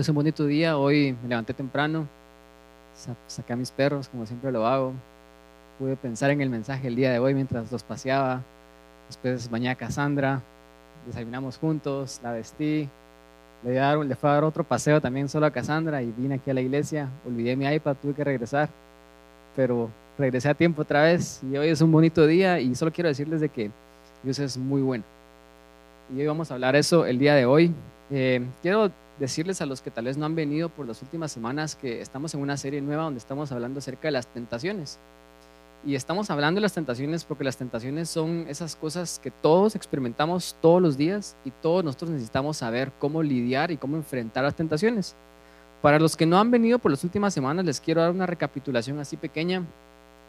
es un bonito día. Hoy me levanté temprano, saqué a mis perros, como siempre lo hago. Pude pensar en el mensaje el día de hoy mientras los paseaba. Después bañé a Cassandra, desayunamos juntos, la vestí. Le, le fue a dar otro paseo también solo a Cassandra y vine aquí a la iglesia. Olvidé mi iPad, tuve que regresar. Pero regresé a tiempo otra vez y hoy es un bonito día y solo quiero decirles de que Dios es muy bueno. Y hoy vamos a hablar eso el día de hoy. Eh, quiero decirles a los que tal vez no han venido por las últimas semanas que estamos en una serie nueva donde estamos hablando acerca de las tentaciones. Y estamos hablando de las tentaciones porque las tentaciones son esas cosas que todos experimentamos todos los días y todos nosotros necesitamos saber cómo lidiar y cómo enfrentar las tentaciones. Para los que no han venido por las últimas semanas, les quiero dar una recapitulación así pequeña.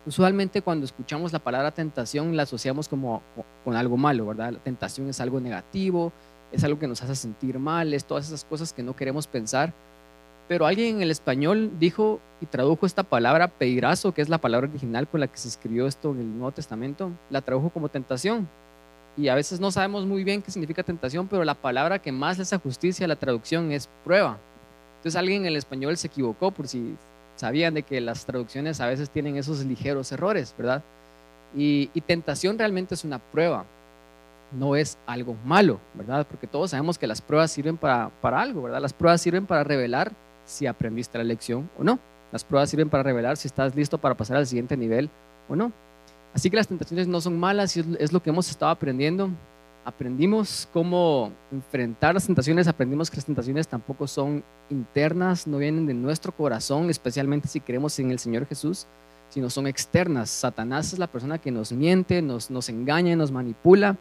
Usualmente cuando escuchamos la palabra tentación la asociamos como con algo malo, ¿verdad? La tentación es algo negativo, es algo que nos hace sentir mal, es todas esas cosas que no queremos pensar. Pero alguien en el español dijo y tradujo esta palabra peirazo, que es la palabra original con la que se escribió esto en el Nuevo Testamento, la tradujo como tentación. Y a veces no sabemos muy bien qué significa tentación, pero la palabra que más le hace justicia a la traducción es prueba. Entonces alguien en el español se equivocó por si sabían de que las traducciones a veces tienen esos ligeros errores, ¿verdad? Y, y tentación realmente es una prueba no es algo malo, ¿verdad? Porque todos sabemos que las pruebas sirven para, para algo, ¿verdad? Las pruebas sirven para revelar si aprendiste la lección o no. Las pruebas sirven para revelar si estás listo para pasar al siguiente nivel o no. Así que las tentaciones no son malas es lo que hemos estado aprendiendo. Aprendimos cómo enfrentar las tentaciones, aprendimos que las tentaciones tampoco son internas, no vienen de nuestro corazón, especialmente si creemos en el Señor Jesús, sino son externas. Satanás es la persona que nos miente, nos, nos engaña, nos manipula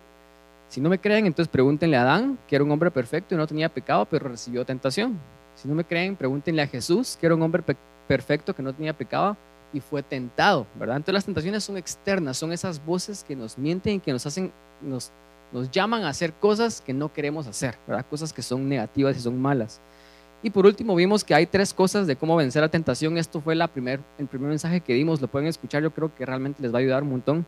si no me creen, entonces pregúntenle a Adán, que era un hombre perfecto y no tenía pecado, pero recibió tentación. Si no me creen, pregúntenle a Jesús, que era un hombre perfecto que no tenía pecado y fue tentado, ¿verdad? Entonces las tentaciones son externas, son esas voces que nos mienten y que nos hacen, nos, nos llaman a hacer cosas que no queremos hacer, ¿verdad? Cosas que son negativas y son malas. Y por último vimos que hay tres cosas de cómo vencer la tentación. Esto fue la primer, el primer mensaje que dimos, lo pueden escuchar, yo creo que realmente les va a ayudar un montón.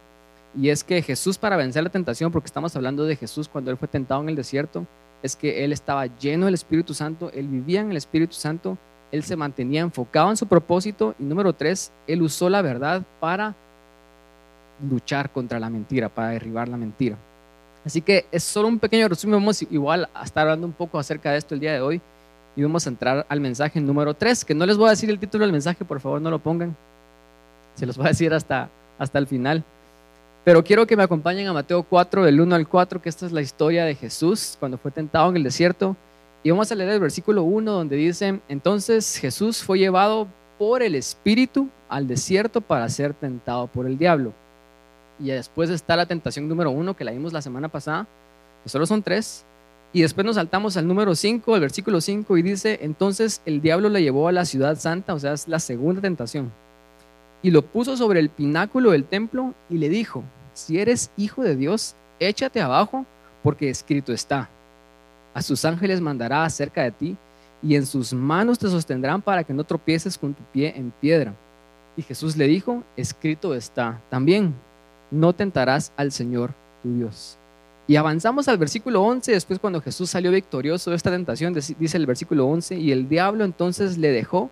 Y es que Jesús para vencer la tentación, porque estamos hablando de Jesús cuando él fue tentado en el desierto, es que él estaba lleno del Espíritu Santo, él vivía en el Espíritu Santo, él se mantenía enfocado en su propósito y número tres, él usó la verdad para luchar contra la mentira, para derribar la mentira. Así que es solo un pequeño resumen, vamos igual a estar hablando un poco acerca de esto el día de hoy y vamos a entrar al mensaje número tres, que no les voy a decir el título del mensaje, por favor no lo pongan, se los voy a decir hasta, hasta el final. Pero quiero que me acompañen a Mateo 4, del 1 al 4, que esta es la historia de Jesús cuando fue tentado en el desierto. Y vamos a leer el versículo 1 donde dice, entonces Jesús fue llevado por el Espíritu al desierto para ser tentado por el diablo. Y después está la tentación número 1 que la vimos la semana pasada, solo son tres. Y después nos saltamos al número 5, el versículo 5, y dice, entonces el diablo le llevó a la ciudad santa, o sea, es la segunda tentación, y lo puso sobre el pináculo del templo y le dijo, si eres hijo de Dios, échate abajo, porque escrito está. A sus ángeles mandará acerca de ti, y en sus manos te sostendrán para que no tropieces con tu pie en piedra. Y Jesús le dijo, escrito está también, no tentarás al Señor tu Dios. Y avanzamos al versículo 11, después cuando Jesús salió victorioso de esta tentación, dice el versículo 11, y el diablo entonces le dejó,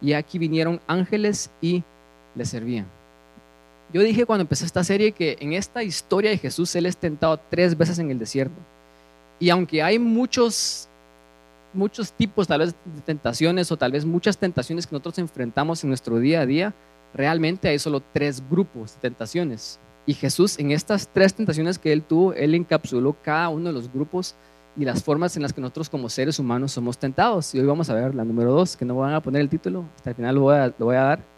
y aquí vinieron ángeles y le servían. Yo dije cuando empecé esta serie que en esta historia de Jesús Él es tentado tres veces en el desierto. Y aunque hay muchos, muchos tipos tal vez de tentaciones o tal vez muchas tentaciones que nosotros enfrentamos en nuestro día a día, realmente hay solo tres grupos de tentaciones. Y Jesús en estas tres tentaciones que Él tuvo, Él encapsuló cada uno de los grupos y las formas en las que nosotros como seres humanos somos tentados. Y hoy vamos a ver la número dos, que no van a poner el título, hasta el final lo voy a, lo voy a dar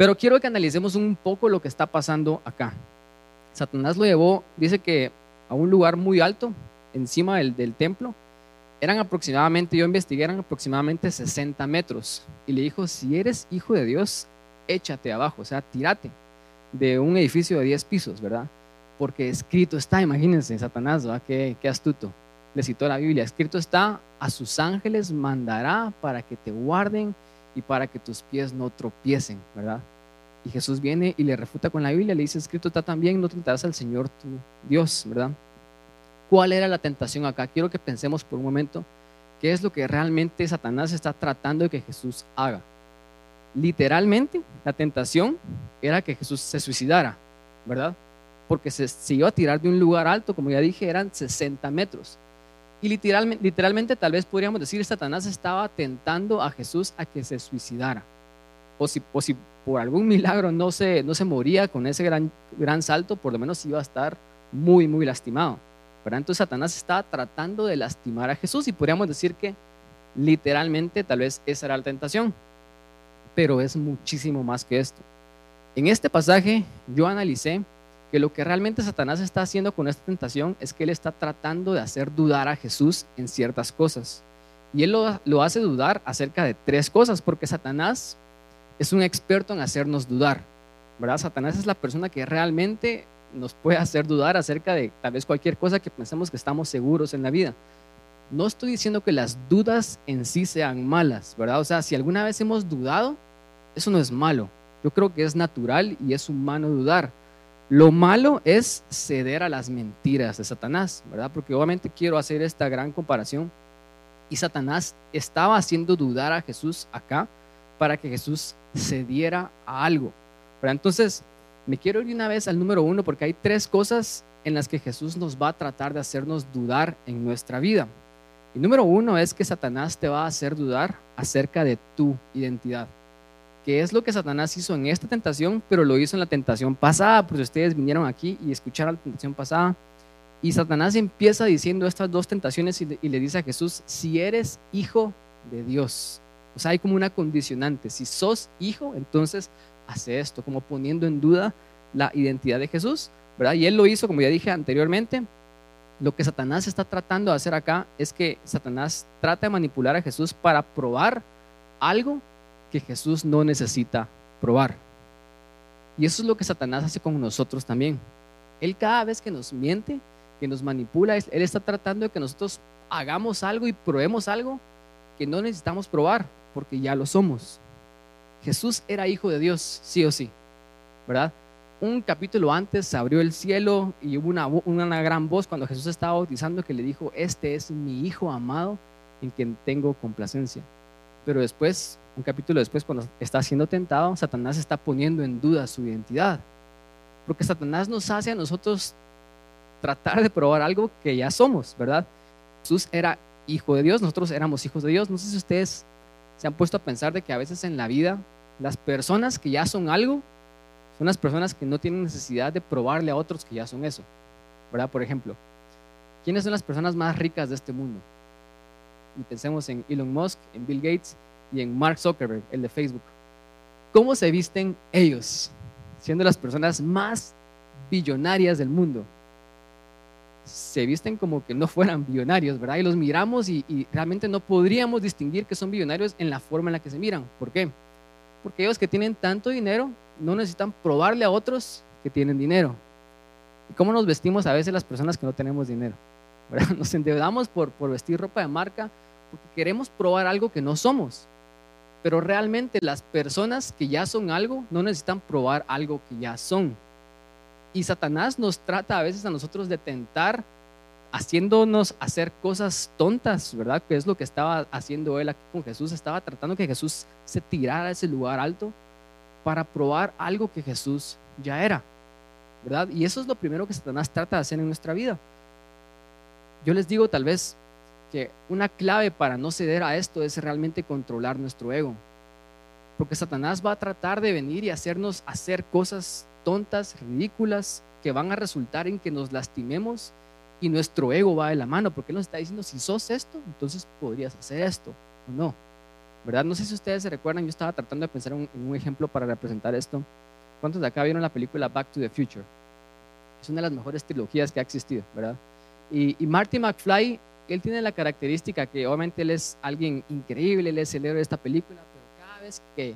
pero quiero que analicemos un poco lo que está pasando acá. Satanás lo llevó, dice que a un lugar muy alto, encima del, templo. Eran aproximadamente, yo investigué, eran aproximadamente 60 metros. Y le dijo, si eres hijo de Dios, échate abajo, o sea, tírate de un edificio de 10 pisos, ¿verdad? Porque escrito está, imagínense, Satanás, ¿verdad? Qué, qué astuto. Le citó la Biblia, escrito está, a sus ángeles mandará para que te guarden y para que tus pies no tropiecen, ¿verdad? Y Jesús viene y le refuta con la Biblia, le dice, escrito está también, no tentarás al Señor tu Dios, ¿verdad? ¿Cuál era la tentación acá? Quiero que pensemos por un momento qué es lo que realmente Satanás está tratando de que Jesús haga. Literalmente, la tentación era que Jesús se suicidara, ¿verdad? Porque se, se iba a tirar de un lugar alto, como ya dije, eran 60 metros. Y literalmente, literalmente, tal vez podríamos decir, Satanás estaba tentando a Jesús a que se suicidara. O si, o si por algún milagro no se, no se moría con ese gran, gran salto, por lo menos iba a estar muy, muy lastimado. Pero entonces Satanás estaba tratando de lastimar a Jesús y podríamos decir que literalmente tal vez esa era la tentación. Pero es muchísimo más que esto. En este pasaje yo analicé que lo que realmente Satanás está haciendo con esta tentación es que él está tratando de hacer dudar a Jesús en ciertas cosas. Y él lo, lo hace dudar acerca de tres cosas, porque Satanás es un experto en hacernos dudar. ¿verdad? Satanás es la persona que realmente nos puede hacer dudar acerca de tal vez cualquier cosa que pensemos que estamos seguros en la vida. No estoy diciendo que las dudas en sí sean malas, ¿verdad? O sea, si alguna vez hemos dudado, eso no es malo. Yo creo que es natural y es humano dudar. Lo malo es ceder a las mentiras de Satanás, ¿verdad? Porque obviamente quiero hacer esta gran comparación. Y Satanás estaba haciendo dudar a Jesús acá para que Jesús cediera a algo. ¿verdad? Entonces, me quiero ir una vez al número uno porque hay tres cosas en las que Jesús nos va a tratar de hacernos dudar en nuestra vida. Y número uno es que Satanás te va a hacer dudar acerca de tu identidad que es lo que Satanás hizo en esta tentación, pero lo hizo en la tentación pasada, porque ustedes vinieron aquí y escucharon la tentación pasada. Y Satanás empieza diciendo estas dos tentaciones y le, dice a Jesús, si eres hijo de Dios. O sea, hay como una condicionante. Si sos hijo, entonces hace esto, como poniendo en duda la identidad de Jesús, ¿verdad? Y él lo hizo, como ya dije anteriormente. Lo que Satanás está tratando de hacer acá es que Satanás trata de manipular a Jesús para probar algo que Jesús no necesita probar. Y eso es lo que Satanás hace con nosotros también. Él cada vez que nos miente, que nos manipula, Él está tratando de que nosotros hagamos algo y probemos algo que no necesitamos probar, porque ya lo somos. Jesús era hijo de Dios, sí o sí, ¿verdad? Un capítulo antes se abrió el cielo y hubo una, una gran voz cuando Jesús estaba bautizando que le dijo, este es mi hijo amado en quien tengo complacencia. Pero después un capítulo después, cuando está siendo tentado, Satanás está poniendo en duda su identidad. Porque Satanás nos hace a nosotros tratar de probar algo que ya somos, ¿verdad? Jesús era hijo de Dios, nosotros éramos hijos de Dios. No sé si ustedes se han puesto a pensar de que a veces en la vida las personas que ya son algo son las personas que no tienen necesidad de probarle a otros que ya son eso, ¿verdad? Por ejemplo, ¿quiénes son las personas más ricas de este mundo? Y pensemos en Elon Musk, en Bill Gates, y en Mark Zuckerberg, el de Facebook. ¿Cómo se visten ellos, siendo las personas más billonarias del mundo? Se visten como que no fueran billonarios, ¿verdad? Y los miramos y, realmente no podríamos distinguir que son billonarios en la forma en la que se miran. ¿Por qué? Porque ellos que tienen tanto dinero no necesitan probarle a otros que tienen dinero. ¿Y cómo nos vestimos a veces las personas que no tenemos dinero? Nos endeudamos por vestir ropa de marca porque queremos probar algo que no somos. Pero realmente las personas que ya son algo no necesitan probar algo que ya son. Y Satanás nos trata a veces a nosotros de tentar haciéndonos hacer cosas tontas, ¿verdad? Que es lo que estaba haciendo él aquí con Jesús. Estaba tratando que Jesús se tirara a ese lugar alto para probar algo que Jesús ya era, ¿verdad? Y eso es lo primero que Satanás trata de hacer en nuestra vida. Yo les digo, tal vez que una clave para no ceder a esto es realmente controlar nuestro ego. Porque Satanás va a tratar de venir y hacernos hacer cosas tontas, ridículas, que van a resultar en que nos lastimemos y nuestro ego va de la mano, porque Él nos está diciendo, si sos esto, entonces podrías hacer esto o no. ¿Verdad? No sé si ustedes se recuerdan, yo estaba tratando de pensar en un ejemplo para representar esto. ¿Cuántos de acá vieron la película Back to the Future? Es una de las mejores trilogías que ha existido, ¿verdad? Y, y Marty McFly él tiene la característica que obviamente él es alguien increíble, él es el héroe de esta película, pero cada vez que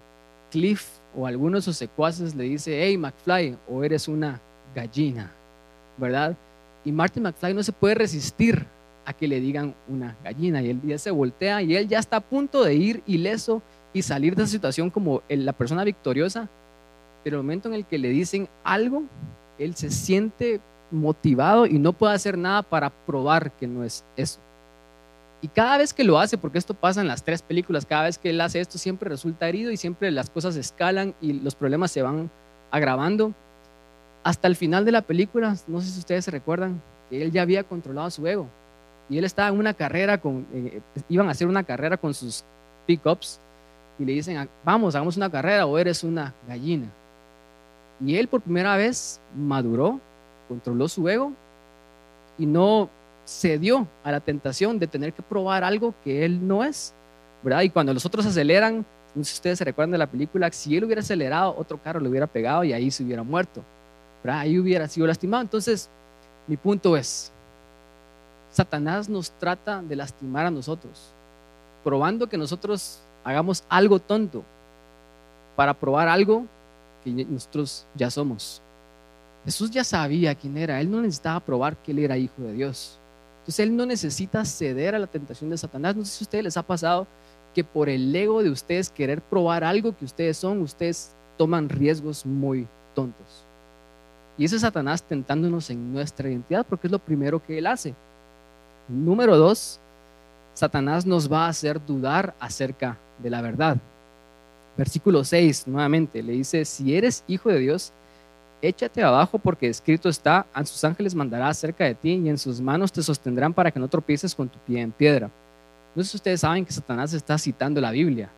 Cliff o alguno de sus secuaces le dice, hey McFly, o eres una gallina, ¿verdad? Y Martin McFly no se puede resistir a que le digan una gallina y él ya se voltea y él ya está a punto de ir ileso y salir de esa situación como la persona victoriosa, pero el momento en el que le dicen algo, él se siente motivado y no puede hacer nada para probar que no es eso. Y cada vez que lo hace, porque esto pasa en las tres películas, cada vez que él hace esto siempre resulta herido y siempre las cosas escalan y los problemas se van agravando. Hasta el final de la película, no sé si ustedes se recuerdan, que él ya había controlado su ego. Y él estaba en una carrera, con, eh, iban a hacer una carrera con sus pickups y le dicen, vamos, hagamos una carrera o eres una gallina. Y él por primera vez maduró, controló su ego y no cedió a la tentación de tener que probar algo que él no es, ¿verdad? Y cuando los otros aceleran, no sé si ustedes se recuerdan de la película, si él hubiera acelerado, otro carro le hubiera pegado y ahí se hubiera muerto, ¿verdad? Ahí hubiera sido lastimado. Entonces, mi punto es, Satanás nos trata de lastimar a nosotros, probando que nosotros hagamos algo tonto para probar algo que nosotros ya somos. Jesús ya sabía quién era, él no necesitaba probar que él era hijo de Dios. Entonces él no necesita ceder a la tentación de Satanás. No sé si a ustedes les ha pasado que por el ego de ustedes querer probar algo que ustedes son, ustedes toman riesgos muy tontos. Y ese es Satanás tentándonos en nuestra identidad porque es lo primero que él hace. Número dos, Satanás nos va a hacer dudar acerca de la verdad. Versículo 6, nuevamente, le dice, si eres hijo de Dios, échate abajo porque escrito está, a sus ángeles mandará cerca de ti y en sus manos te sostendrán para que no tropieces con tu pie en piedra. No sé si ustedes saben que Satanás está citando la Biblia.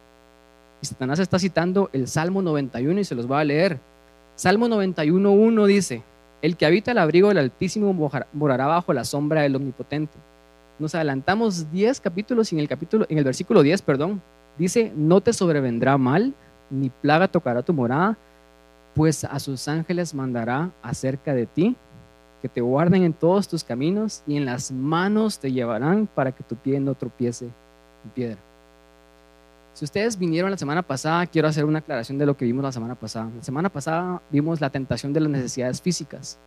Y Satanás está citando el Salmo 91 y se los va a leer. Salmo 91.1 dice, el que habita el abrigo del Altísimo morará bajo la sombra del Omnipotente. Nos adelantamos 10 capítulos y en el, capítulo, en el versículo 10, perdón, dice, no te sobrevendrá mal, ni plaga tocará tu morada, pues a sus ángeles mandará acerca de ti, que te guarden en todos tus caminos y en las manos te llevarán para que tu pie no tropiece en piedra. Si ustedes vinieron la semana pasada, quiero hacer una aclaración de lo que vimos la semana pasada. La semana pasada vimos la tentación de las necesidades físicas.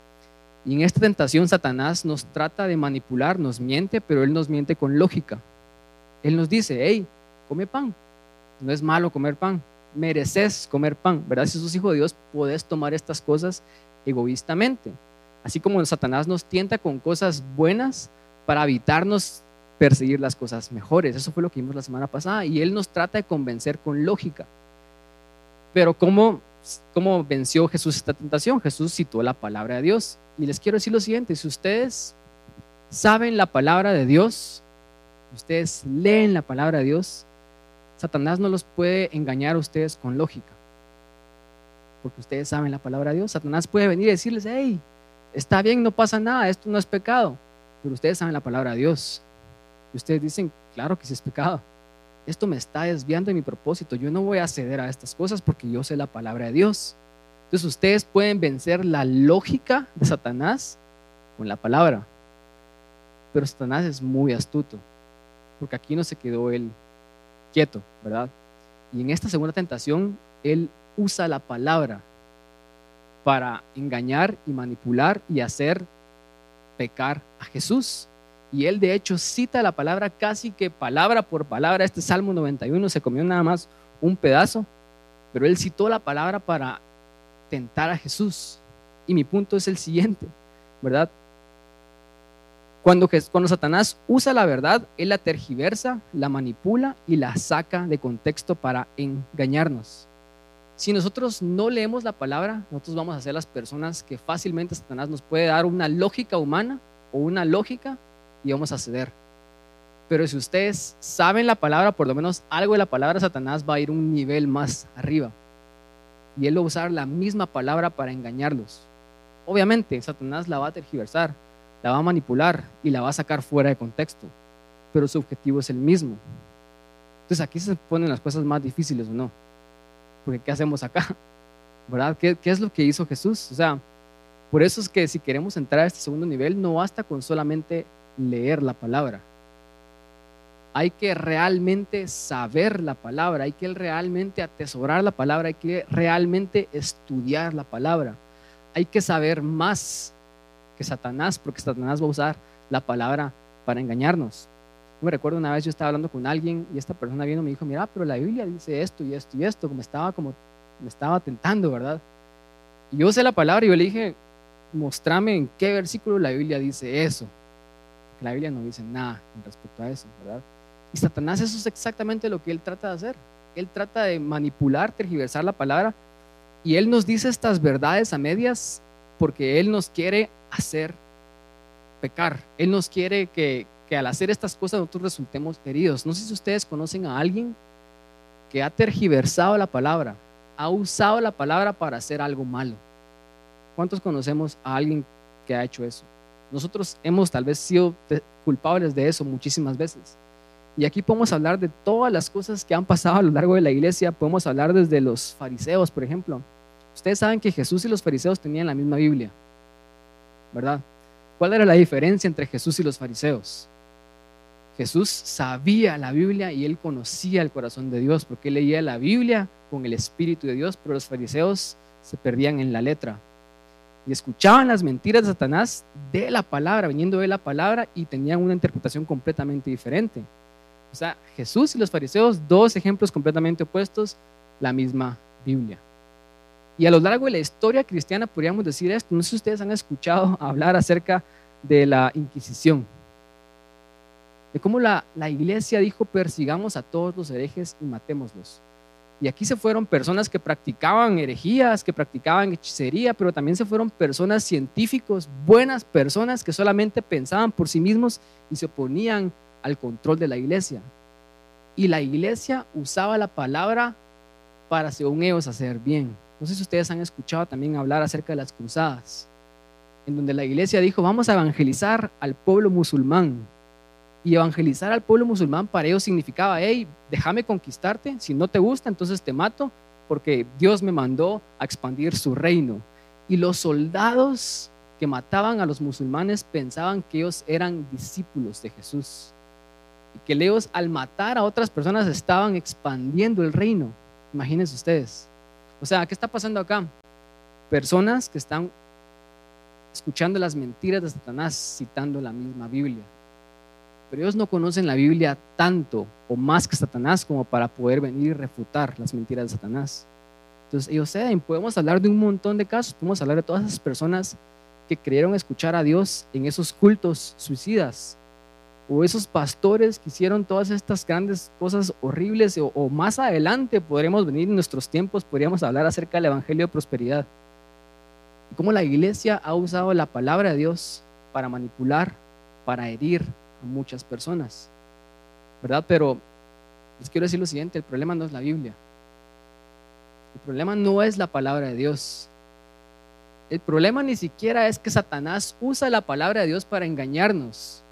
Y en esta tentación Satanás nos trata de manipular, nos miente, pero él nos miente con lógica. Él nos dice, hey, come pan. No es malo comer pan mereces comer pan, ¿verdad? Si sos hijo de Dios, podés tomar estas cosas egoístamente. Así como Satanás nos tienta con cosas buenas para evitarnos perseguir las cosas mejores. Eso fue lo que vimos la semana pasada. Y Él nos trata de convencer con lógica. Pero ¿cómo, cómo venció Jesús esta tentación? Jesús citó la palabra de Dios. Y les quiero decir lo siguiente, si ustedes saben la palabra de Dios, ustedes leen la palabra de Dios, Satanás no los puede engañar a ustedes con lógica. Porque ustedes saben la palabra de Dios. Satanás puede venir y decirles, hey, está bien, no pasa nada, esto no es pecado. Pero ustedes saben la palabra de Dios. Y ustedes dicen, claro que sí es pecado. Esto me está desviando de mi propósito. Yo no voy a ceder a estas cosas porque yo sé la palabra de Dios. Entonces ustedes pueden vencer la lógica de Satanás con la palabra. Pero Satanás es muy astuto. Porque aquí no se quedó él quieto, ¿verdad? Y en esta segunda tentación, él usa la palabra para engañar y manipular y hacer pecar a Jesús. Y él de hecho cita la palabra casi que palabra por palabra. Este Salmo 91 se comió nada más un pedazo, pero él citó la palabra para tentar a Jesús. Y mi punto es el siguiente, ¿verdad? Cuando, Satanás usa la verdad, él la tergiversa, la manipula y la saca de contexto para engañarnos. Si nosotros no leemos la palabra, nosotros vamos a ser las personas que fácilmente Satanás nos puede dar una lógica humana o una lógica y vamos a ceder. Pero si ustedes saben la palabra, por lo menos algo de la palabra, Satanás va a ir un nivel más arriba. Y él va a usar la misma palabra para engañarlos. Obviamente, Satanás la va a tergiversar la va a manipular y la va a sacar fuera de contexto, pero su objetivo es el mismo. Entonces aquí se ponen las cosas más difíciles o no, porque ¿qué hacemos acá? ¿Verdad? ¿Qué, ¿Qué, es lo que hizo Jesús? O sea, por eso es que si queremos entrar a este segundo nivel, no basta con solamente leer la palabra. Hay que realmente saber la palabra, hay que realmente atesorar la palabra, hay que realmente estudiar la palabra. Hay que saber más que Satanás, porque Satanás va a usar la palabra para engañarnos. Yo me recuerdo una vez yo estaba hablando con alguien y esta persona vino y me dijo, mira, pero la Biblia dice esto y esto y esto, como estaba como me estaba tentando, ¿verdad? Y yo sé la palabra y yo le dije, mostrame en qué versículo la Biblia dice eso. que la Biblia no dice nada con respecto a eso, ¿verdad? Y Satanás eso es exactamente lo que él trata de hacer. Él trata de manipular, tergiversar la palabra y él nos dice estas verdades a medias porque él nos quiere hacer pecar. Él nos quiere que, que al hacer estas cosas nosotros resultemos heridos. No sé si ustedes conocen a alguien que ha tergiversado la palabra, ha usado la palabra para hacer algo malo. ¿Cuántos conocemos a alguien que ha hecho eso? Nosotros hemos tal vez sido culpables de eso muchísimas veces. Y aquí podemos hablar de todas las cosas que han pasado a lo largo de la iglesia. Podemos hablar desde los fariseos, por ejemplo. Ustedes saben que Jesús y los fariseos tenían la misma Biblia, ¿verdad? ¿Cuál era la diferencia entre Jesús y los fariseos? Jesús sabía la Biblia y él conocía el corazón de Dios porque él leía la Biblia con el Espíritu de Dios, pero los fariseos se perdían en la letra y escuchaban las mentiras de Satanás de la palabra, viniendo de la palabra y tenían una interpretación completamente diferente. O sea, Jesús y los fariseos, dos ejemplos completamente opuestos, la misma Biblia. Y a lo largo de la historia cristiana podríamos decir esto. No sé si ustedes han escuchado hablar acerca de la Inquisición de cómo la, iglesia dijo persigamos a todos los herejes y matémoslos. Y aquí se fueron personas que practicaban herejías, que practicaban hechicería, pero también se fueron personas científicos, buenas personas que solamente pensaban por sí mismos y se oponían al control de la iglesia. Y la iglesia usaba la palabra para, según ellos, hacer bien. No sé si ustedes han escuchado también hablar acerca de las cruzadas, en donde la iglesia dijo, vamos a evangelizar al pueblo musulmán, y evangelizar al pueblo musulmán para ellos significaba, hey, déjame conquistarte, si no te gusta, entonces te mato, porque Dios me mandó a expandir su reino. Y los soldados que mataban a los musulmanes pensaban que ellos eran discípulos de Jesús. Y que ellos al matar a otras personas estaban expandiendo el reino. Imagínense ustedes. O sea, ¿qué está pasando acá? Personas que están escuchando las mentiras de Satanás citando la misma Biblia. Pero ellos no conocen la Biblia tanto o más que Satanás como para poder venir y refutar las mentiras de Satanás. Entonces ellos saben, podemos hablar de un montón de casos, podemos hablar de todas esas personas que creyeron escuchar a Dios en esos cultos suicidas, o esos pastores que hicieron todas estas grandes cosas horribles, o, más adelante podremos venir en nuestros tiempos, podríamos hablar acerca del Evangelio de Prosperidad. Y cómo la iglesia ha usado la palabra de Dios para manipular, para herir, a muchas personas, ¿verdad? Pero les quiero decir lo siguiente, el problema no es la Biblia. El problema no es la palabra de Dios. El problema ni siquiera es que Satanás usa la palabra de Dios para engañarnos.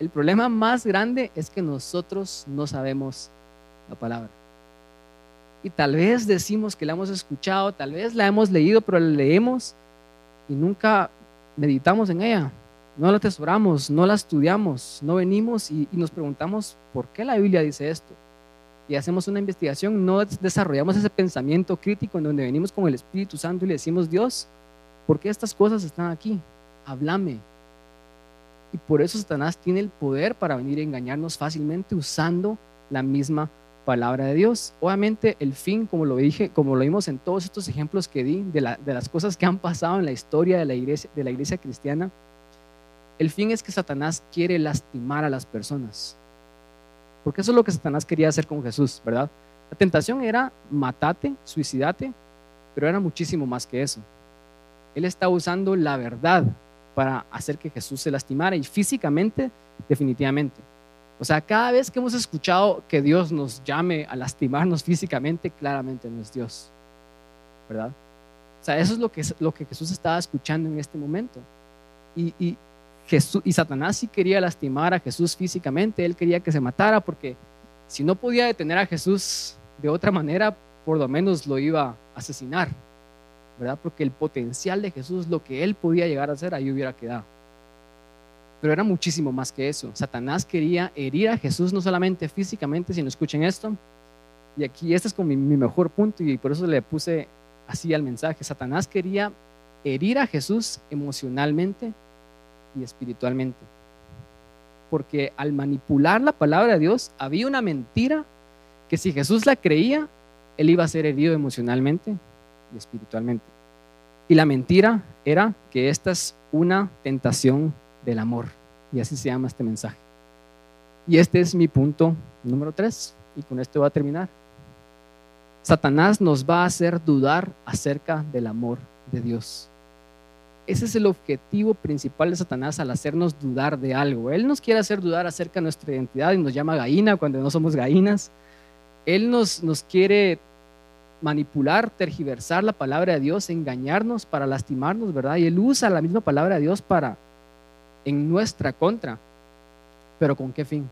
El problema más grande es que nosotros no sabemos la palabra. Y tal vez decimos que la hemos escuchado, tal vez la hemos leído, pero la leemos y nunca meditamos en ella no la atesoramos, no la estudiamos, no venimos y, nos preguntamos por qué la Biblia dice esto. Y hacemos una investigación, no desarrollamos ese pensamiento crítico en donde venimos con el Espíritu Santo y le decimos, Dios, ¿por qué estas cosas están aquí? Háblame. Y por eso Satanás tiene el poder para venir a engañarnos fácilmente usando la misma palabra de Dios. Obviamente el fin, como lo dije, como lo vimos en todos estos ejemplos que di de, las cosas que han pasado en la historia de la iglesia, de la iglesia cristiana, el fin es que Satanás quiere lastimar a las personas. Porque eso es lo que Satanás quería hacer con Jesús, ¿verdad? La tentación era matate, suicidate, pero era muchísimo más que eso. Él está usando la verdad para hacer que Jesús se lastimara y físicamente, definitivamente. O sea, cada vez que hemos escuchado que Dios nos llame a lastimarnos físicamente, claramente no es Dios, ¿verdad? O sea, eso es lo que, lo que Jesús estaba escuchando en este momento. Y, y, y Satanás sí quería lastimar a Jesús físicamente, él quería que se matara porque si no podía detener a Jesús de otra manera, por lo menos lo iba a asesinar, Porque el potencial de Jesús, lo que él podía llegar a hacer, ahí hubiera quedado. Pero era muchísimo más que eso. Satanás quería herir a Jesús no solamente físicamente, sino escuchen esto. Y aquí este es como mi, mi mejor punto y por eso le puse así al mensaje. Satanás quería herir a Jesús emocionalmente, y espiritualmente. Porque al manipular la palabra de Dios había una mentira que si Jesús la creía, él iba a ser herido emocionalmente espiritualmente. Y la mentira era que esta es una tentación del amor. Y así se llama este mensaje. Y este es mi punto número tres. Y con esto voy a terminar. Satanás nos va a hacer dudar acerca del amor de Dios. Ese es el objetivo principal de Satanás al hacernos dudar de algo. Él nos quiere hacer dudar acerca de nuestra identidad y nos llama gallina cuando no somos gallinas. Él nos, nos quiere manipular, tergiversar la palabra de Dios, engañarnos para lastimarnos, ¿verdad? Y él usa la misma palabra de Dios para en nuestra contra. Pero ¿con qué fin?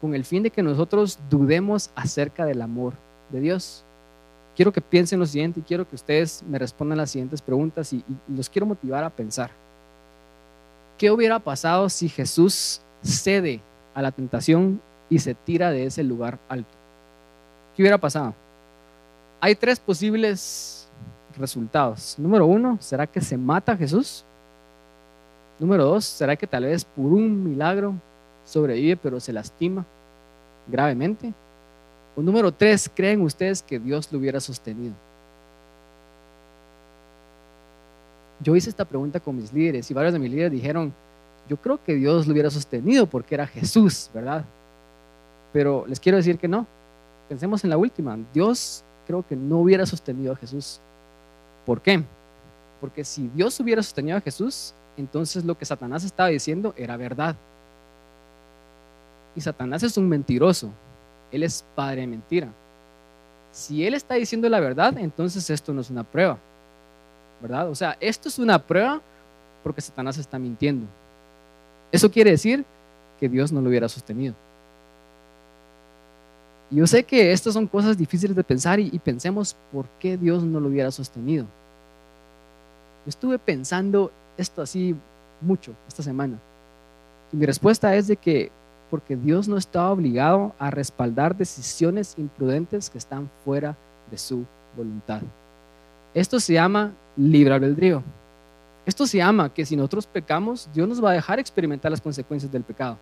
Con el fin de que nosotros dudemos acerca del amor de Dios. Quiero que piensen lo siguiente y quiero que ustedes me respondan las siguientes preguntas y, y los quiero motivar a pensar. ¿Qué hubiera pasado si Jesús cede a la tentación y se tira de ese lugar alto? ¿Qué hubiera pasado? Hay tres posibles resultados. Número uno, ¿será que se mata Jesús? Número dos, ¿será que tal vez por un milagro sobrevive pero se lastima gravemente? O número tres, ¿creen ustedes que Dios lo hubiera sostenido? Yo hice esta pregunta con mis líderes y varios de mis líderes dijeron, yo creo que Dios lo hubiera sostenido porque era Jesús, ¿verdad? Pero les quiero decir que no. Pensemos en la última. Dios creo que no hubiera sostenido a Jesús. ¿Por qué? Porque si Dios hubiera sostenido a Jesús, entonces lo que Satanás estaba diciendo era verdad. Y Satanás es un mentiroso. Él es padre de mentira. Si él está diciendo la verdad, entonces esto no es una prueba. ¿Verdad? O sea, esto es una prueba porque Satanás está mintiendo. Eso quiere decir que Dios no lo hubiera sostenido. Yo sé que estas son cosas difíciles de pensar y, y, pensemos por qué Dios no lo hubiera sostenido. Yo estuve pensando esto así mucho esta semana. Y mi respuesta es de que porque Dios no está obligado a respaldar decisiones imprudentes que están fuera de su voluntad. Esto se llama libre albedrío. Esto se llama que si nosotros pecamos, Dios nos va a dejar experimentar las consecuencias del pecado.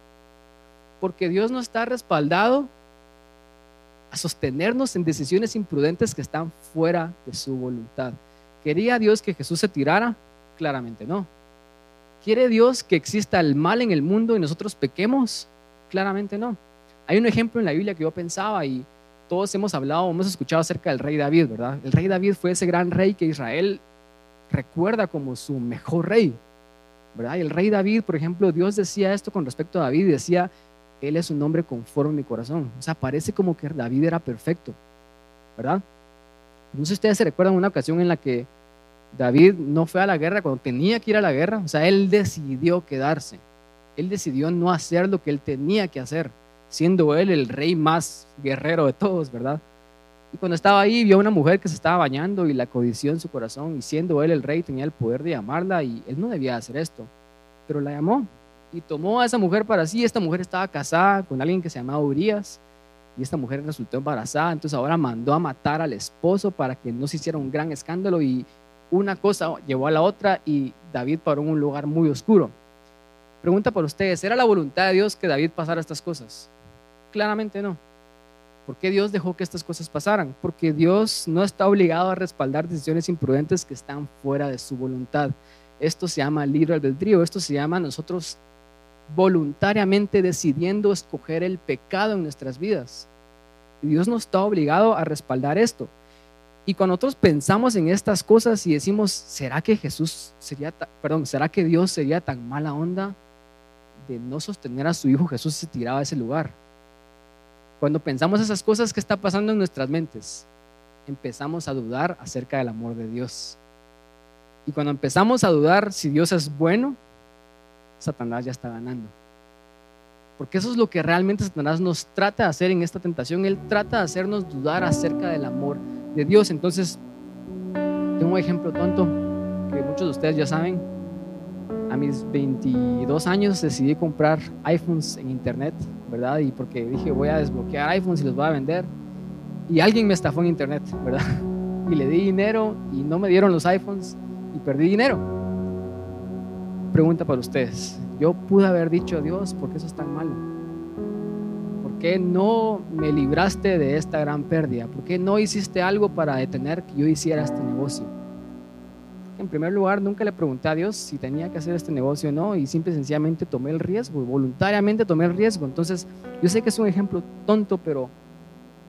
Porque Dios no está respaldado a sostenernos en decisiones imprudentes que están fuera de su voluntad. ¿Quería Dios que Jesús se tirara? Claramente no. ¿Quiere Dios que exista el mal en el mundo y nosotros pequemos? Claramente no. Hay un ejemplo en la Biblia que yo pensaba y todos hemos hablado, hemos escuchado acerca del rey David, ¿verdad? El rey David fue ese gran rey que Israel recuerda como su mejor rey, ¿verdad? Y el rey David, por ejemplo, Dios decía esto con respecto a David decía, él es un hombre conforme a mi corazón. O sea, parece como que David era perfecto, ¿verdad? No sé si ustedes se recuerdan una ocasión en la que David no fue a la guerra cuando tenía que ir a la guerra. O sea, él decidió quedarse. Él decidió no hacer lo que él tenía que hacer, siendo él el rey más guerrero de todos, ¿verdad? Y cuando estaba ahí, vio a una mujer que se estaba bañando y la codició en su corazón. Y siendo él el rey, tenía el poder de llamarla y él no debía hacer esto. Pero la llamó y tomó a esa mujer para sí. Esta mujer estaba casada con alguien que se llamaba Urias y esta mujer resultó embarazada. Entonces ahora mandó a matar al esposo para que no se hiciera un gran escándalo y una cosa llevó a la otra y David paró en un lugar muy oscuro. Pregunta para ustedes, ¿era la voluntad de Dios que David pasara estas cosas? Claramente no. ¿Por qué Dios dejó que estas cosas pasaran? Porque Dios no está obligado a respaldar decisiones imprudentes que están fuera de su voluntad. Esto se llama libre albedrío, esto se llama nosotros voluntariamente decidiendo escoger el pecado en nuestras vidas. Dios no está obligado a respaldar esto. Y cuando nosotros pensamos en estas cosas y decimos, ¿será que Jesús sería, perdón, será que Dios sería tan mala onda de no sostener a su hijo Jesús se tiraba a ese lugar? Cuando pensamos esas cosas que está pasando en nuestras mentes, empezamos a dudar acerca del amor de Dios. Y cuando empezamos a dudar si Dios es bueno, Satanás ya está ganando. Porque eso es lo que realmente Satanás nos trata de hacer en esta tentación. Él trata de hacernos dudar acerca del amor de Dios. Entonces, tengo un ejemplo tonto que muchos de ustedes ya saben. A mis 22 años decidí comprar iPhones en internet, ¿verdad? Y porque dije, voy a desbloquear iPhones y los voy a vender. Y alguien me estafó en internet, ¿verdad? Y le di dinero y no me dieron los iPhones y perdí dinero. Pregunta para ustedes. Yo pude haber dicho, Dios, ¿por qué eso es tan malo? qué no me libraste de esta gran pérdida? ¿Por qué no hiciste algo para detener que yo hiciera este negocio? en primer lugar nunca le pregunté a Dios si tenía que hacer este negocio o no y simple y sencillamente tomé el riesgo, voluntariamente tomé el riesgo. Entonces, yo sé que es un ejemplo tonto, pero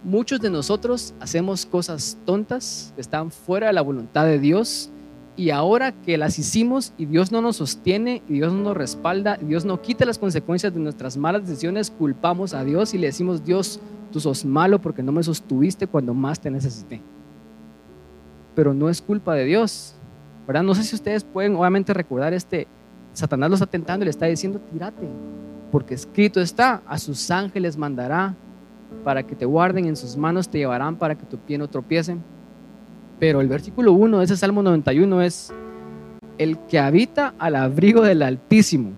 muchos de nosotros hacemos cosas tontas que están fuera de la voluntad de Dios y ahora que las hicimos y Dios no nos sostiene y Dios no nos respalda, y Dios no quita las consecuencias de nuestras malas decisiones, culpamos a Dios y le decimos, Dios, tú sos malo porque no me sostuviste cuando más te necesité. Pero no es culpa de Dios, ¿verdad? No sé si ustedes pueden obviamente recordar este, Satanás lo está y le está diciendo, tírate, porque escrito está, a sus ángeles mandará para que te guarden, en sus manos te llevarán para que tu pie no tropiece. Pero el versículo 1 de ese Salmo 91 es, el que habita al abrigo del Altísimo,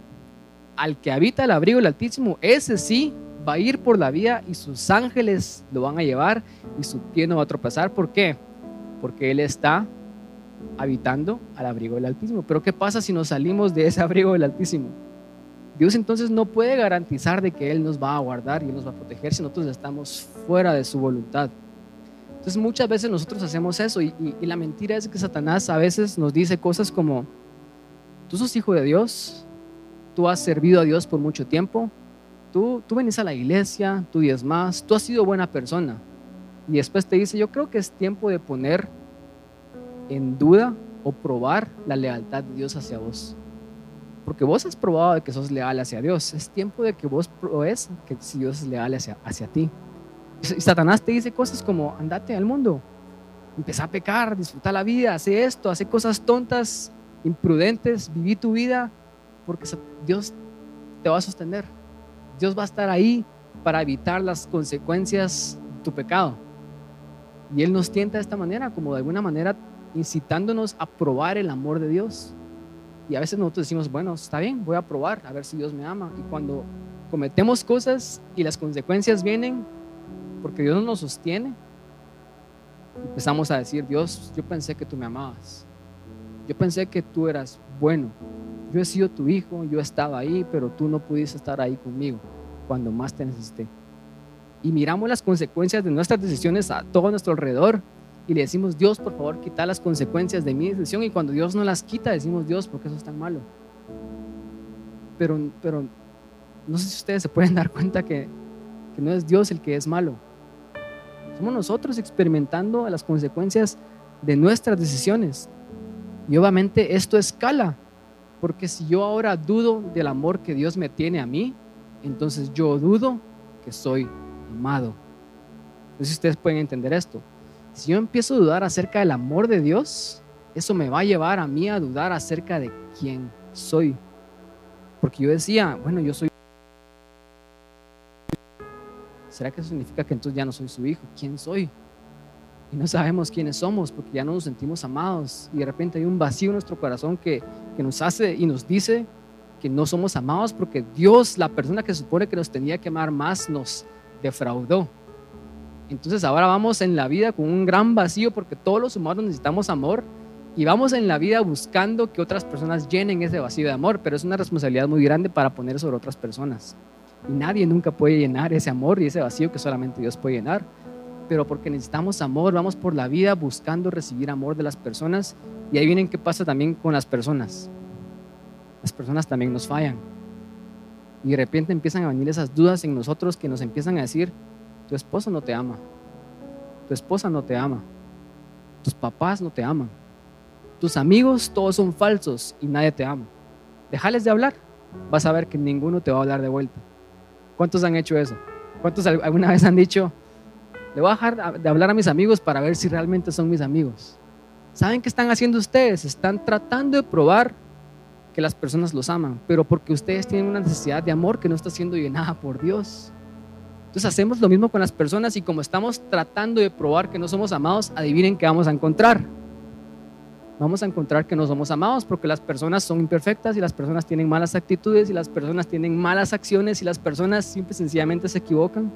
al que habita al abrigo del Altísimo, ese sí va a ir por la vía y sus ángeles lo van a llevar y su pie no va a tropezar. ¿Por qué? Porque Él está habitando al abrigo del Altísimo. Pero ¿qué pasa si nos salimos de ese abrigo del Altísimo? Dios entonces no puede garantizar de que Él nos va a guardar y nos va a proteger si nosotros estamos fuera de su voluntad. Entonces muchas veces nosotros hacemos eso y, la mentira es que Satanás a veces nos dice cosas como, tú sos hijo de Dios, tú has servido a Dios por mucho tiempo, tú, tú venís a la iglesia, tú más, tú has sido buena persona. Y después te dice, yo creo que es tiempo de poner en duda o probar la lealtad de Dios hacia vos. Porque vos has probado de que sos leal hacia Dios. Es tiempo de que vos probes que si Dios es leal hacia, hacia ti. Satanás te dice cosas como, andate al mundo, empieza a pecar, disfruta la vida, hace esto, hace cosas tontas, imprudentes, viví tu vida, porque Dios te va a sostener. Dios va a estar ahí para evitar las consecuencias de tu pecado. Y Él nos tienta de esta manera, como de alguna manera incitándonos a probar el amor de Dios. Y a veces nosotros decimos, bueno, está bien, voy a probar, a ver si Dios me ama. Y cuando cometemos cosas y las consecuencias vienen, porque Dios no nos sostiene, empezamos a decir, Dios, yo pensé que tú me amabas, yo pensé que tú eras bueno, yo he sido tu hijo, yo estaba ahí, pero tú no pudiste estar ahí conmigo cuando más te necesité. Y miramos las consecuencias de nuestras decisiones a todo nuestro alrededor y le decimos, Dios, por favor, quita las consecuencias de mi decisión. Y cuando Dios no las quita, decimos, Dios, ¿por qué eso es tan malo? Pero, pero no sé si ustedes se pueden dar cuenta que, que no es Dios el que es malo. Somos nosotros experimentando las consecuencias de nuestras decisiones. Y obviamente esto escala, porque si yo ahora dudo del amor que Dios me tiene a mí, entonces yo dudo que soy amado. No sé si ustedes pueden entender esto. Si yo empiezo a dudar acerca del amor de Dios, eso me va a llevar a mí a dudar acerca de quién soy. Porque yo decía, bueno, yo soy ¿será que eso significa que entonces ya no soy su hijo? ¿Quién soy? Y no sabemos quiénes somos porque ya no nos sentimos amados y de repente hay un vacío en nuestro corazón que, que nos hace y nos dice que no somos amados porque Dios, la persona que supone que nos tenía que amar más, nos defraudó. Entonces ahora vamos en la vida con un gran vacío porque todos los humanos necesitamos amor y vamos en la vida buscando que otras personas llenen ese vacío de amor, pero es una responsabilidad muy grande para poner sobre otras personas. Y nadie nunca puede llenar ese amor y ese vacío que solamente Dios puede llenar. Pero porque necesitamos amor, vamos por la vida buscando recibir amor de las personas. Y ahí vienen qué pasa también con las personas. Las personas también nos fallan. Y de repente empiezan a venir esas dudas en nosotros que nos empiezan a decir, tu esposo no te ama, tu esposa no te ama, tus papás no te aman, tus amigos todos son falsos y nadie te ama. Déjales de hablar, vas a ver que ninguno te va a hablar de vuelta. ¿Cuántos han hecho eso? ¿Cuántos alguna vez han dicho, le voy a dejar de hablar a mis amigos para ver si realmente son mis amigos? ¿Saben qué están haciendo ustedes? Están tratando de probar que las personas los aman, pero porque ustedes tienen una necesidad de amor que no está siendo llenada por Dios. Entonces hacemos lo mismo con las personas y como estamos tratando de probar que no somos amados, adivinen qué vamos a encontrar vamos a encontrar que no somos amados porque las personas son imperfectas y las personas tienen malas actitudes y las personas tienen malas acciones y las personas simple sencillamente se equivocan.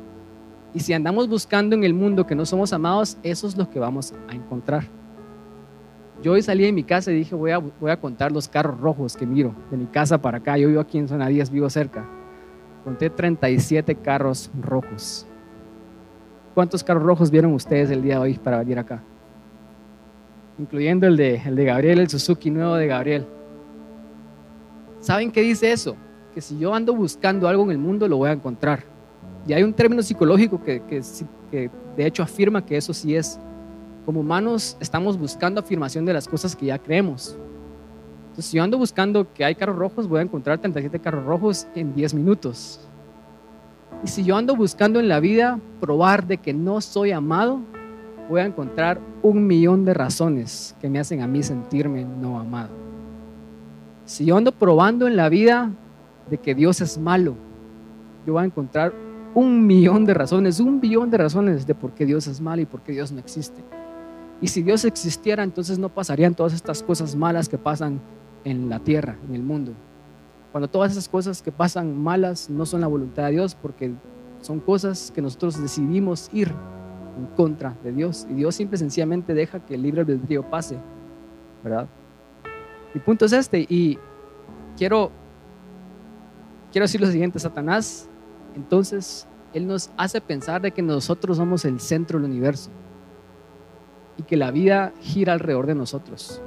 Y si andamos buscando en el mundo que no somos amados, eso es lo que vamos a encontrar. Yo hoy salí de mi casa y dije, voy a, voy a contar los carros rojos que miro de mi casa para acá. Yo vivo aquí en Zona 10, vivo cerca. Conté 37 carros rojos. ¿Cuántos carros rojos vieron ustedes el día de hoy para venir acá? Incluyendo el de, el de Gabriel, el Suzuki nuevo de Gabriel. ¿Saben qué dice eso? Que si yo ando buscando algo en el mundo, lo voy a encontrar. Y hay un término psicológico que, que, que de hecho afirma que eso sí es. Como humanos estamos buscando afirmación de las cosas que ya creemos. Entonces, si yo ando buscando que hay carros rojos, voy a encontrar 37 carros rojos en 10 minutos. Y si yo ando buscando en la vida probar de que no soy amado, voy a encontrar un millón de razones que me hacen a mí sentirme no amado. Si yo ando probando en la vida de que Dios es malo, yo voy a encontrar un millón de razones, un billón de razones de por qué Dios es malo y por qué Dios no existe. Y si Dios existiera, entonces no pasarían todas estas cosas malas que pasan en la tierra, en el mundo. Cuando todas esas cosas que pasan malas no son la voluntad de Dios, porque son cosas que nosotros decidimos ir en contra de Dios. Y Dios simple sencillamente deja que el libre albedrío pase, ¿verdad? Mi punto es este, y quiero, quiero decir lo siguiente, Satanás, entonces, él nos hace pensar de que nosotros somos el centro del universo y que la vida gira alrededor de nosotros.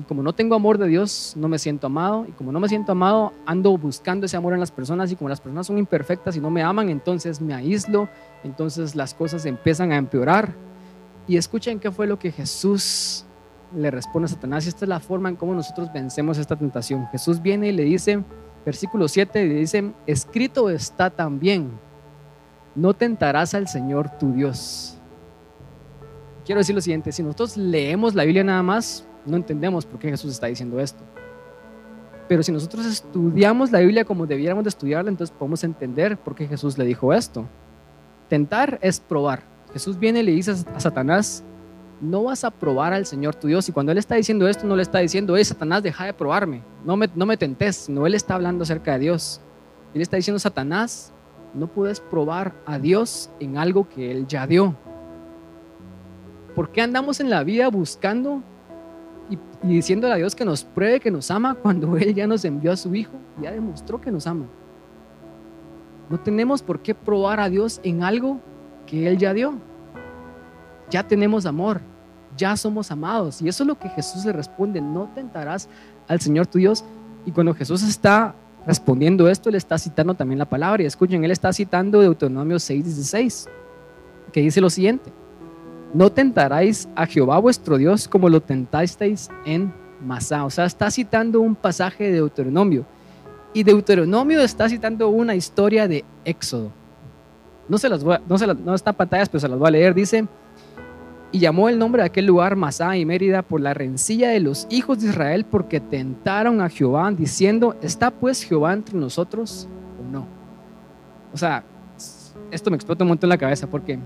Y como no tengo amor de Dios, no me siento amado. Y como no me siento amado, ando buscando ese amor en las personas. Y como las personas son imperfectas y no me aman, entonces me aíslo. Entonces las cosas empiezan a empeorar. Y escuchen qué fue lo que Jesús le responde a Satanás. Y esta es la forma en cómo nosotros vencemos esta tentación. Jesús viene y le dice, versículo 7, le dice, escrito está también, no tentarás al Señor tu Dios. Quiero decir lo siguiente, si nosotros leemos la Biblia nada más, no entendemos por qué Jesús está diciendo esto. Pero si nosotros estudiamos la Biblia como debiéramos de estudiarla, entonces podemos entender por qué Jesús le dijo esto. Tentar es probar. Jesús viene y le dice a Satanás, no vas a probar al Señor tu Dios. Y cuando Él está diciendo esto, no le está diciendo, hey, Satanás, deja de probarme, no me, no me tentes, sino Él está hablando acerca de Dios. Él está diciendo, Satanás, no puedes probar a Dios en algo que Él ya dio. ¿Por qué andamos en la vida buscando y, diciéndole a Dios que nos pruebe que nos ama cuando Él ya nos envió a su Hijo, ya demostró que nos ama. No tenemos por qué probar a Dios en algo que Él ya dio. Ya tenemos amor, ya somos amados. Y eso es lo que Jesús le responde, no tentarás al Señor tu Dios. Y cuando Jesús está respondiendo esto, Él está citando también la palabra. Y escuchen, Él está citando Deuteronomio 6:16, que dice lo siguiente no tentaráis a Jehová vuestro Dios como lo tentasteis en Masá. O sea, está citando un pasaje de Deuteronomio. Y Deuteronomio está citando una historia de Éxodo. No, se las voy se no está en pantallas, pero se las voy a leer. Dice, y llamó el nombre de aquel lugar Masá y Mérida por la rencilla de los hijos de Israel porque tentaron a Jehová diciendo, ¿está pues Jehová entre nosotros o no? O sea, esto me explota un montón la cabeza porque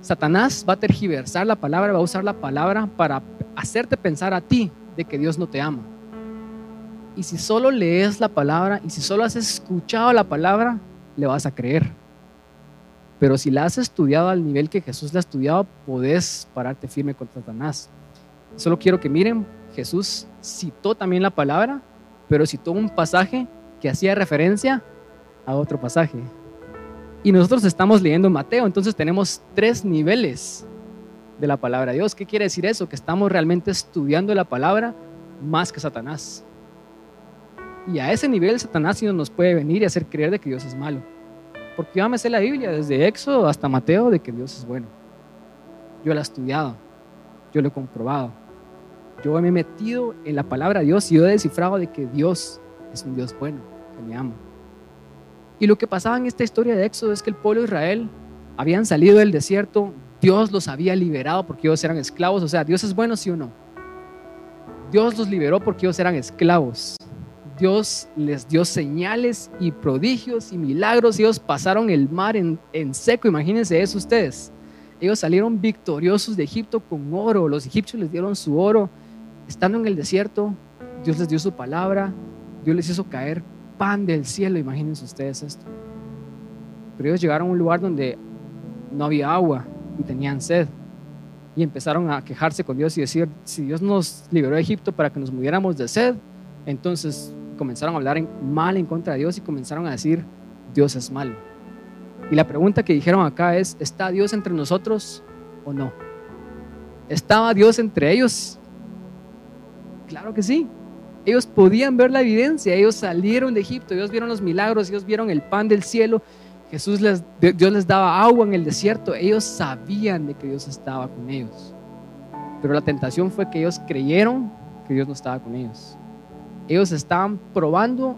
Satanás va a tergiversar la palabra, va a usar la palabra para hacerte pensar a ti de que Dios no te ama. Y si solo lees la palabra y si solo has escuchado la palabra, le vas a creer. Pero si la has estudiado al nivel que Jesús la ha estudiado, podés pararte firme contra Satanás. Solo quiero que miren, Jesús citó también la palabra, pero citó un pasaje que hacía referencia a otro pasaje. Y nosotros estamos leyendo Mateo, entonces tenemos tres niveles de la palabra de Dios. ¿Qué quiere decir eso? Que estamos realmente estudiando la palabra más que Satanás. Y a ese nivel Satanás no nos puede venir y hacer creer de que Dios es malo. Porque yo me sé la Biblia desde Éxodo hasta Mateo de que Dios es bueno. Yo la he estudiado, yo lo he comprobado. Yo me he metido en la palabra de Dios y yo he descifrado de que Dios es un Dios bueno, que me ama. Y lo que pasaba en esta historia de Éxodo es que el pueblo de Israel habían salido del desierto, Dios los había liberado porque ellos eran esclavos, o sea, Dios es bueno, sí o no. Dios los liberó porque ellos eran esclavos. Dios les dio señales y prodigios y milagros. Ellos pasaron el mar en, en, seco. Imagínense eso ustedes. Ellos salieron victoriosos de Egipto con oro. Los egipcios les dieron su oro. Estando en el desierto, Dios les dio su palabra. Dios les hizo caer pan del cielo, imagínense ustedes esto. Pero ellos llegaron a un lugar donde no había agua y tenían sed. Y empezaron a quejarse con Dios y decir, si Dios nos liberó de Egipto para que nos muriéramos de sed, entonces comenzaron a hablar mal en contra de Dios y comenzaron a decir, Dios es malo. Y la pregunta que dijeron acá es, ¿está Dios entre nosotros o no? ¿Estaba Dios entre ellos? Claro que sí. Ellos podían ver la evidencia, ellos salieron de Egipto, ellos vieron los milagros, ellos vieron el pan del cielo, Jesús les, Dios les daba agua en el desierto, ellos sabían de que Dios estaba con ellos. Pero la tentación fue que ellos creyeron que Dios no estaba con ellos. Ellos estaban probando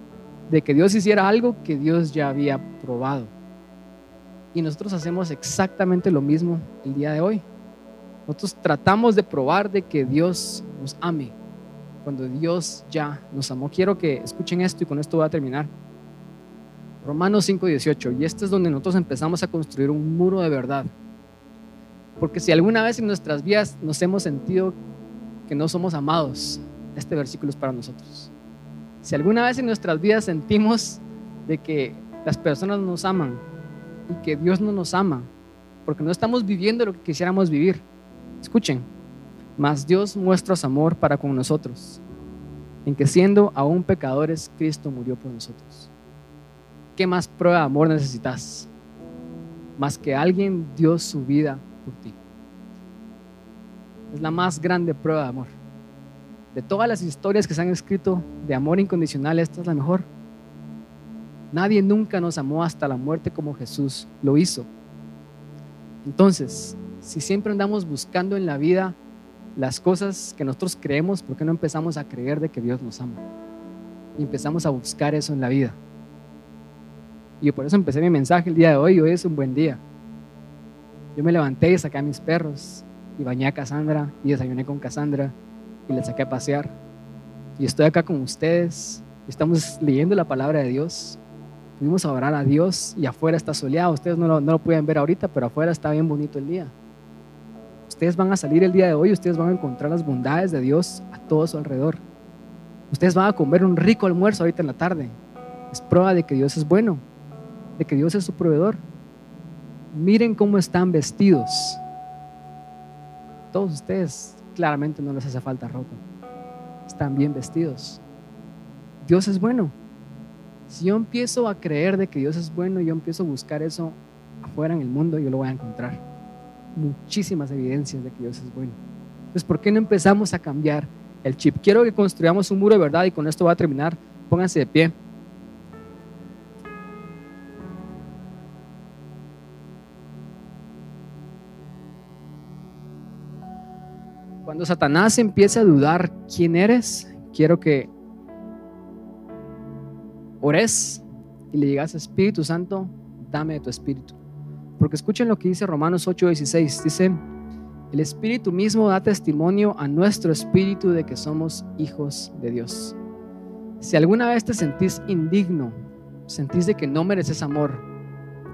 de que Dios hiciera algo que Dios ya había probado. Y nosotros hacemos exactamente lo mismo el día de hoy. Nosotros tratamos de probar de que Dios nos ame, cuando Dios ya nos amó. Quiero que escuchen esto y con esto voy a terminar. Romanos 5:18, y este es donde nosotros empezamos a construir un muro de verdad. Porque si alguna vez en nuestras vidas nos hemos sentido que no somos amados, este versículo es para nosotros. Si alguna vez en nuestras vidas sentimos de que las personas nos aman y que Dios no nos ama, porque no estamos viviendo lo que quisiéramos vivir, escuchen, mas Dios muestra su amor para con nosotros, en que siendo aún pecadores, Cristo murió por nosotros. ¿Qué más prueba de amor necesitas? Más que alguien dio su vida por ti. Es la más grande prueba de amor. De todas las historias que se han escrito de amor incondicional, esta es la mejor. Nadie nunca nos amó hasta la muerte como Jesús lo hizo. Entonces, si siempre andamos buscando en la vida las cosas que nosotros creemos, ¿por qué no empezamos a creer de que Dios nos ama? Y empezamos a buscar eso en la vida. Y por eso empecé mi mensaje el día de hoy. Hoy es un buen día. Yo me levanté y saqué a mis perros y bañé a Cassandra y desayuné con Cassandra y le saqué a pasear. Y estoy acá con ustedes. Estamos leyendo la palabra de Dios. Fuimos a orar a Dios y afuera está soleado. Ustedes no lo, no lo pueden ver ahorita, pero afuera está bien bonito el día. Ustedes van a salir el día de hoy, ustedes van a encontrar las bondades de Dios a todo su alrededor. Ustedes van a comer un rico almuerzo ahorita en la tarde. Es prueba de que Dios es bueno de que Dios es su proveedor. Miren cómo están vestidos. Todos ustedes claramente no les hace falta ropa. Están bien vestidos. Dios es bueno. Si yo empiezo a creer de que Dios es bueno, yo empiezo a buscar eso afuera en el mundo, yo lo voy a encontrar. Muchísimas evidencias de que Dios es bueno. Entonces, ¿por qué no empezamos a cambiar el chip? Quiero que construyamos un muro de verdad y con esto voy a terminar. Pónganse de pie. Cuando Satanás empiece a dudar quién eres, quiero que ores y le digas, Espíritu Santo, dame de tu espíritu. Porque escuchen lo que dice Romanos 8:16. Dice, el Espíritu mismo da testimonio a nuestro espíritu de que somos hijos de Dios. Si alguna vez te sentís indigno, sentís de que no mereces amor,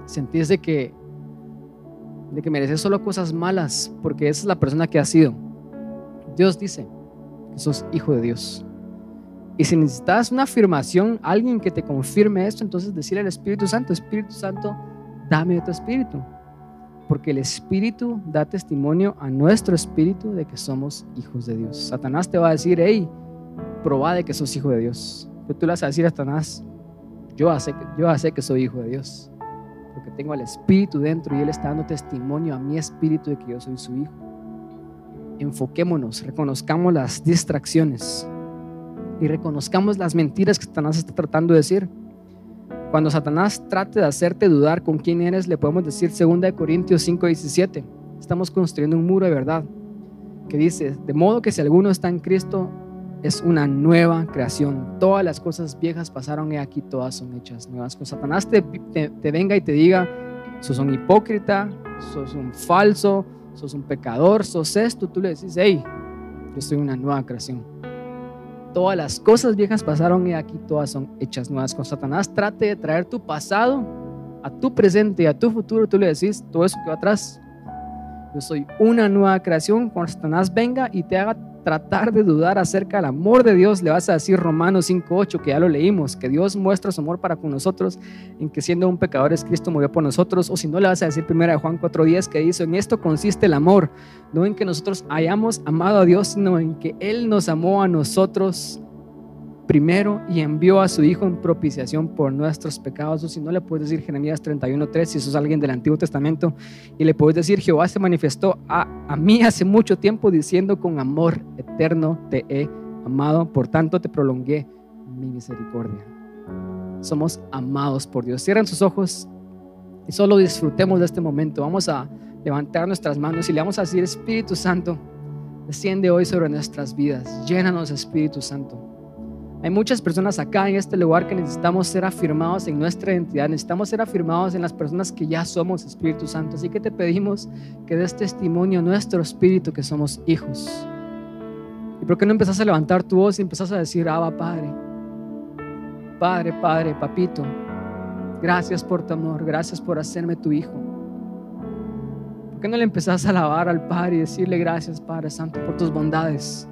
sentís de que, de que mereces solo cosas malas, porque esa es la persona que has sido Dios dice que sos hijo de Dios. Y si necesitas una afirmación, alguien que te confirme esto, entonces decirle al Espíritu Santo, Espíritu Santo, dame tu espíritu. Porque el Espíritu da testimonio a nuestro espíritu de que somos hijos de Dios. Satanás te va a decir, hey, probá de que sos hijo de Dios. Pero tú le vas a decir a Satanás, yo sé, yo sé que soy hijo de Dios. Porque tengo al Espíritu dentro y Él está dando testimonio a mi espíritu de que yo soy su hijo enfoquémonos, reconozcamos las distracciones y reconozcamos las mentiras que Satanás está tratando de decir. Cuando Satanás trate de hacerte dudar con quién eres, le podemos decir 2 Corintios 5:17. Estamos construyendo un muro de verdad que dice, de modo que si alguno está en Cristo, es una nueva creación. Todas las cosas viejas pasaron y aquí todas son hechas nuevas. Cuando Satanás te, te venga y te diga, sos un hipócrita, sos un falso, sos un pecador, sos esto, tú le decís, hey, yo soy una nueva creación. Todas las cosas viejas pasaron y aquí todas son hechas nuevas. Con Satanás trate de traer tu pasado a tu presente y a tu futuro, tú le decís todo eso que va atrás. Yo soy una nueva creación. Cuando Satanás venga y te haga tratar de dudar acerca del amor de Dios, le vas a decir Romanos 5.8, que ya lo leímos, que Dios muestra su amor para con nosotros, en que siendo un pecador es Cristo murió por nosotros, o si no le vas a decir primero de Juan 4.10, que dice, en esto consiste el amor, no en que nosotros hayamos amado a Dios, sino en que Él nos amó a nosotros primero y envió a su Hijo en propiciación por nuestros pecados. O si no le puedes decir Jeremías 31.3, si sos alguien del Antiguo Testamento, y le puedes decir, Jehová se manifestó a, a mí hace mucho tiempo diciendo, con amor eterno te he amado, por tanto te prolongué mi misericordia. Somos amados por Dios. Cierran sus ojos y solo disfrutemos de este momento. Vamos a levantar nuestras manos y le vamos a decir, Espíritu Santo, desciende hoy sobre nuestras vidas. Llénanos, Espíritu Santo. Hay muchas personas acá en este lugar que necesitamos ser afirmados en nuestra identidad, necesitamos ser afirmados en las personas que ya somos Espíritu Santo. Así que te pedimos que des testimonio a nuestro espíritu que somos hijos. ¿Y por qué no empezás a levantar tu voz y empezás a decir, Abba Padre? Padre, Padre, Papito, gracias por tu amor, gracias por hacerme tu hijo. ¿Por qué no le empezás a alabar al Padre y decirle gracias, Padre Santo, por tus bondades?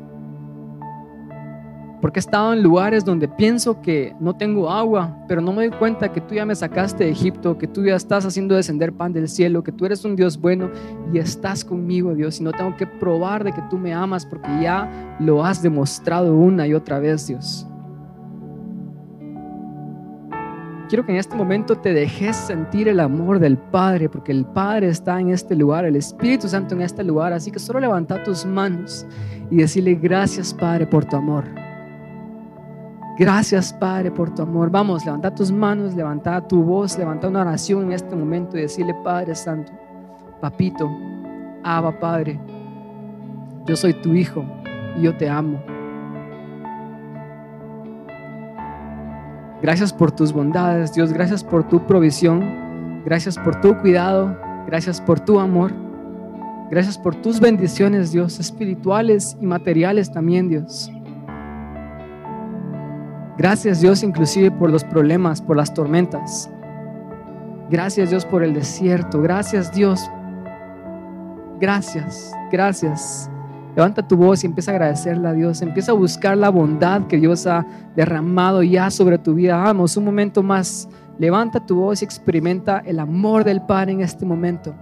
Porque he estado en lugares donde pienso que no tengo agua, pero no me doy cuenta que tú ya me sacaste de Egipto, que tú ya estás haciendo descender pan del cielo, que tú eres un Dios bueno y estás conmigo, Dios. Y no tengo que probar de que tú me amas porque ya lo has demostrado una y otra vez, Dios. Quiero que en este momento te dejes sentir el amor del Padre, porque el Padre está en este lugar, el Espíritu Santo en este lugar. Así que solo levanta tus manos y decirle gracias, Padre, por tu amor. Gracias, Padre, por tu amor. Vamos, levanta tus manos, levanta tu voz, levanta una oración en este momento y decirle, Padre Santo, Papito, Abba, Padre, yo soy tu hijo y yo te amo. Gracias por tus bondades, Dios. Gracias por tu provisión. Gracias por tu cuidado. Gracias por tu amor. Gracias por tus bendiciones, Dios, espirituales y materiales también, Dios. Gracias Dios inclusive por los problemas, por las tormentas. Gracias Dios por el desierto. Gracias Dios. Gracias, gracias. Levanta tu voz y empieza a agradecerle a Dios. Empieza a buscar la bondad que Dios ha derramado ya sobre tu vida. Vamos, un momento más. Levanta tu voz y experimenta el amor del Padre en este momento.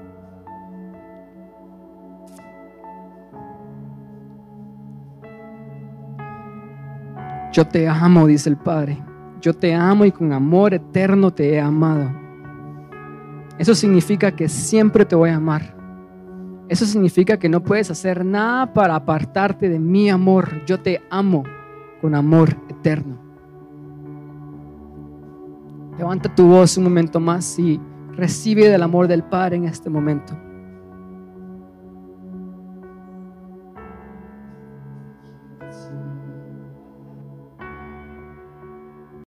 Yo te amo, dice el Padre. Yo te amo y con amor eterno te he amado. Eso significa que siempre te voy a amar. Eso significa que no puedes hacer nada para apartarte de mi amor. Yo te amo con amor eterno. Levanta tu voz un momento más y recibe del amor del Padre en este momento.